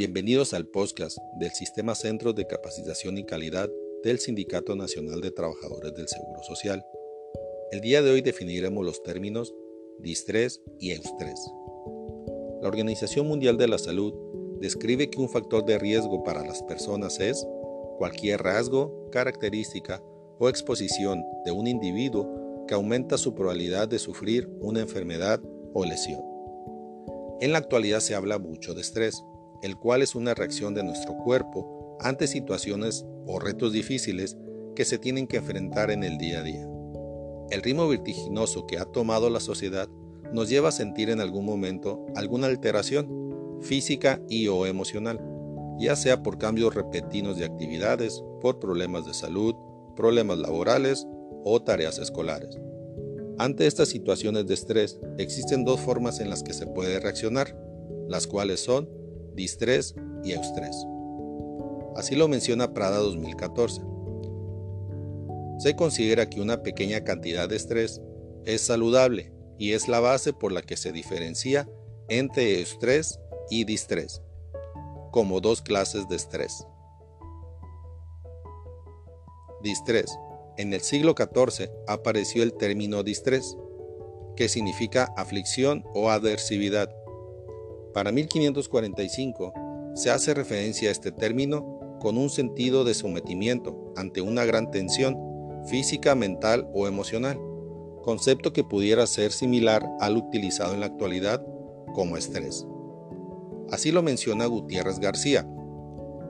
Bienvenidos al podcast del Sistema Centros de Capacitación y Calidad del Sindicato Nacional de Trabajadores del Seguro Social. El día de hoy definiremos los términos distrés y eustrés. La Organización Mundial de la Salud describe que un factor de riesgo para las personas es cualquier rasgo, característica o exposición de un individuo que aumenta su probabilidad de sufrir una enfermedad o lesión. En la actualidad se habla mucho de estrés, el cual es una reacción de nuestro cuerpo ante situaciones o retos difíciles que se tienen que enfrentar en el día a día. El ritmo vertiginoso que ha tomado la sociedad nos lleva a sentir en algún momento alguna alteración física y o emocional, ya sea por cambios repentinos de actividades, por problemas de salud, problemas laborales o tareas escolares. Ante estas situaciones de estrés existen dos formas en las que se puede reaccionar, las cuales son distrés y eustrés. Así lo menciona Prada 2014. Se considera que una pequeña cantidad de estrés es saludable y es la base por la que se diferencia entre estrés y distrés, como dos clases de estrés. Distrés. En el siglo XIV apareció el término distrés, que significa aflicción o adversividad, para 1545 se hace referencia a este término con un sentido de sometimiento ante una gran tensión física, mental o emocional, concepto que pudiera ser similar al utilizado en la actualidad como estrés. Así lo menciona Gutiérrez García.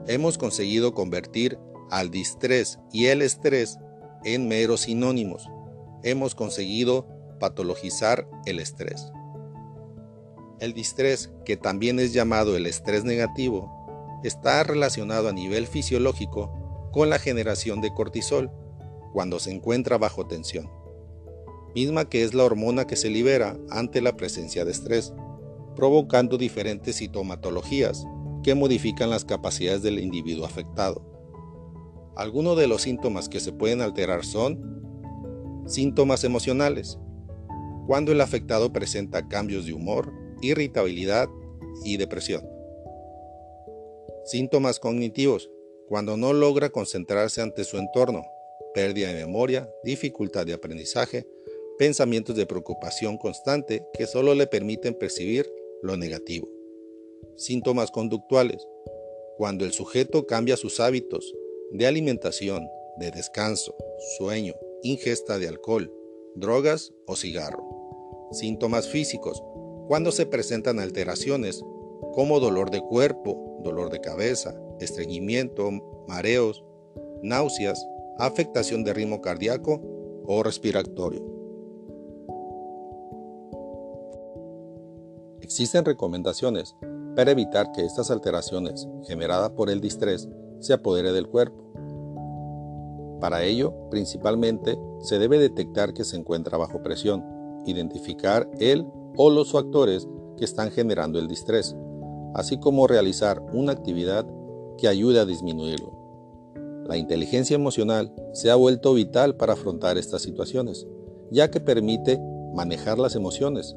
Hemos conseguido convertir al distrés y el estrés en meros sinónimos. Hemos conseguido patologizar el estrés. El distrés, que también es llamado el estrés negativo, está relacionado a nivel fisiológico con la generación de cortisol cuando se encuentra bajo tensión, misma que es la hormona que se libera ante la presencia de estrés, provocando diferentes sintomatologías que modifican las capacidades del individuo afectado. Algunos de los síntomas que se pueden alterar son síntomas emocionales, cuando el afectado presenta cambios de humor, irritabilidad y depresión. Síntomas cognitivos, cuando no logra concentrarse ante su entorno, pérdida de memoria, dificultad de aprendizaje, pensamientos de preocupación constante que solo le permiten percibir lo negativo. Síntomas conductuales, cuando el sujeto cambia sus hábitos de alimentación, de descanso, sueño, ingesta de alcohol, drogas o cigarro. Síntomas físicos, cuando se presentan alteraciones como dolor de cuerpo, dolor de cabeza, estreñimiento, mareos, náuseas, afectación de ritmo cardíaco o respiratorio. Existen recomendaciones para evitar que estas alteraciones generadas por el distrés se apodere del cuerpo. Para ello, principalmente, se debe detectar que se encuentra bajo presión, identificar el o los factores que están generando el distrés, así como realizar una actividad que ayude a disminuirlo. La inteligencia emocional se ha vuelto vital para afrontar estas situaciones, ya que permite manejar las emociones.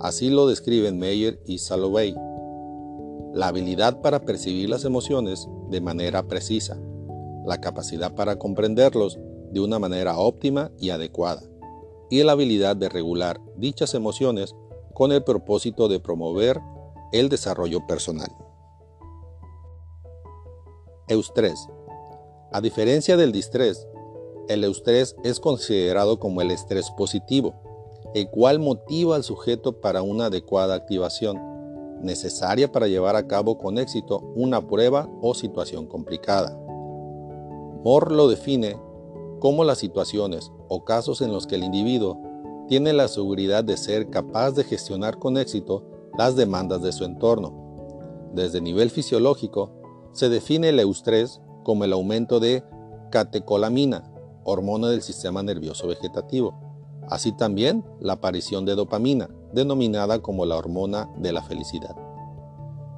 Así lo describen Meyer y Salovey. La habilidad para percibir las emociones de manera precisa, la capacidad para comprenderlos de una manera óptima y adecuada, y la habilidad de regular dichas emociones con el propósito de promover el desarrollo personal. Eustrés. A diferencia del distrés, el eustrés es considerado como el estrés positivo, el cual motiva al sujeto para una adecuada activación, necesaria para llevar a cabo con éxito una prueba o situación complicada. Moore lo define como las situaciones o casos en los que el individuo tiene la seguridad de ser capaz de gestionar con éxito las demandas de su entorno. Desde nivel fisiológico, se define el eustrés como el aumento de catecolamina, hormona del sistema nervioso vegetativo, así también la aparición de dopamina, denominada como la hormona de la felicidad.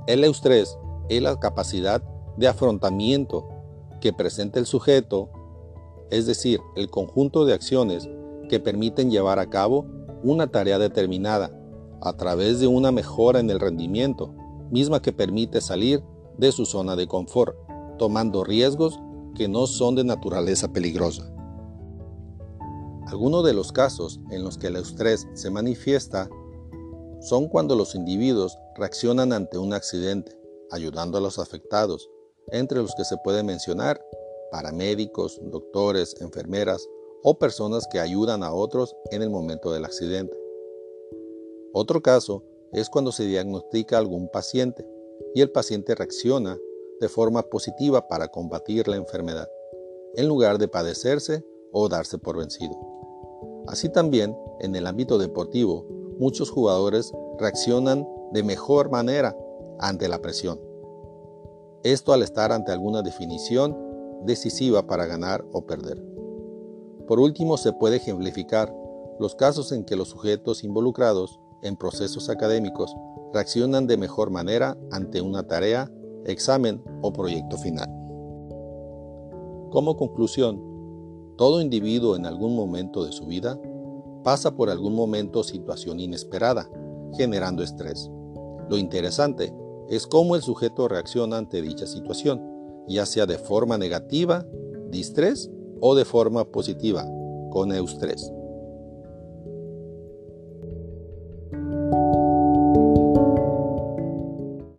El eustrés es la capacidad de afrontamiento que presenta el sujeto es decir, el conjunto de acciones que permiten llevar a cabo una tarea determinada a través de una mejora en el rendimiento, misma que permite salir de su zona de confort, tomando riesgos que no son de naturaleza peligrosa. Algunos de los casos en los que el estrés se manifiesta son cuando los individuos reaccionan ante un accidente, ayudando a los afectados, entre los que se puede mencionar paramédicos, doctores, enfermeras o personas que ayudan a otros en el momento del accidente. Otro caso es cuando se diagnostica algún paciente y el paciente reacciona de forma positiva para combatir la enfermedad, en lugar de padecerse o darse por vencido. Así también, en el ámbito deportivo, muchos jugadores reaccionan de mejor manera ante la presión. Esto al estar ante alguna definición decisiva para ganar o perder. Por último, se puede ejemplificar los casos en que los sujetos involucrados en procesos académicos reaccionan de mejor manera ante una tarea, examen o proyecto final. Como conclusión, todo individuo en algún momento de su vida pasa por algún momento o situación inesperada, generando estrés. Lo interesante es cómo el sujeto reacciona ante dicha situación, ya sea de forma negativa, distrés, o de forma positiva, con eustrés.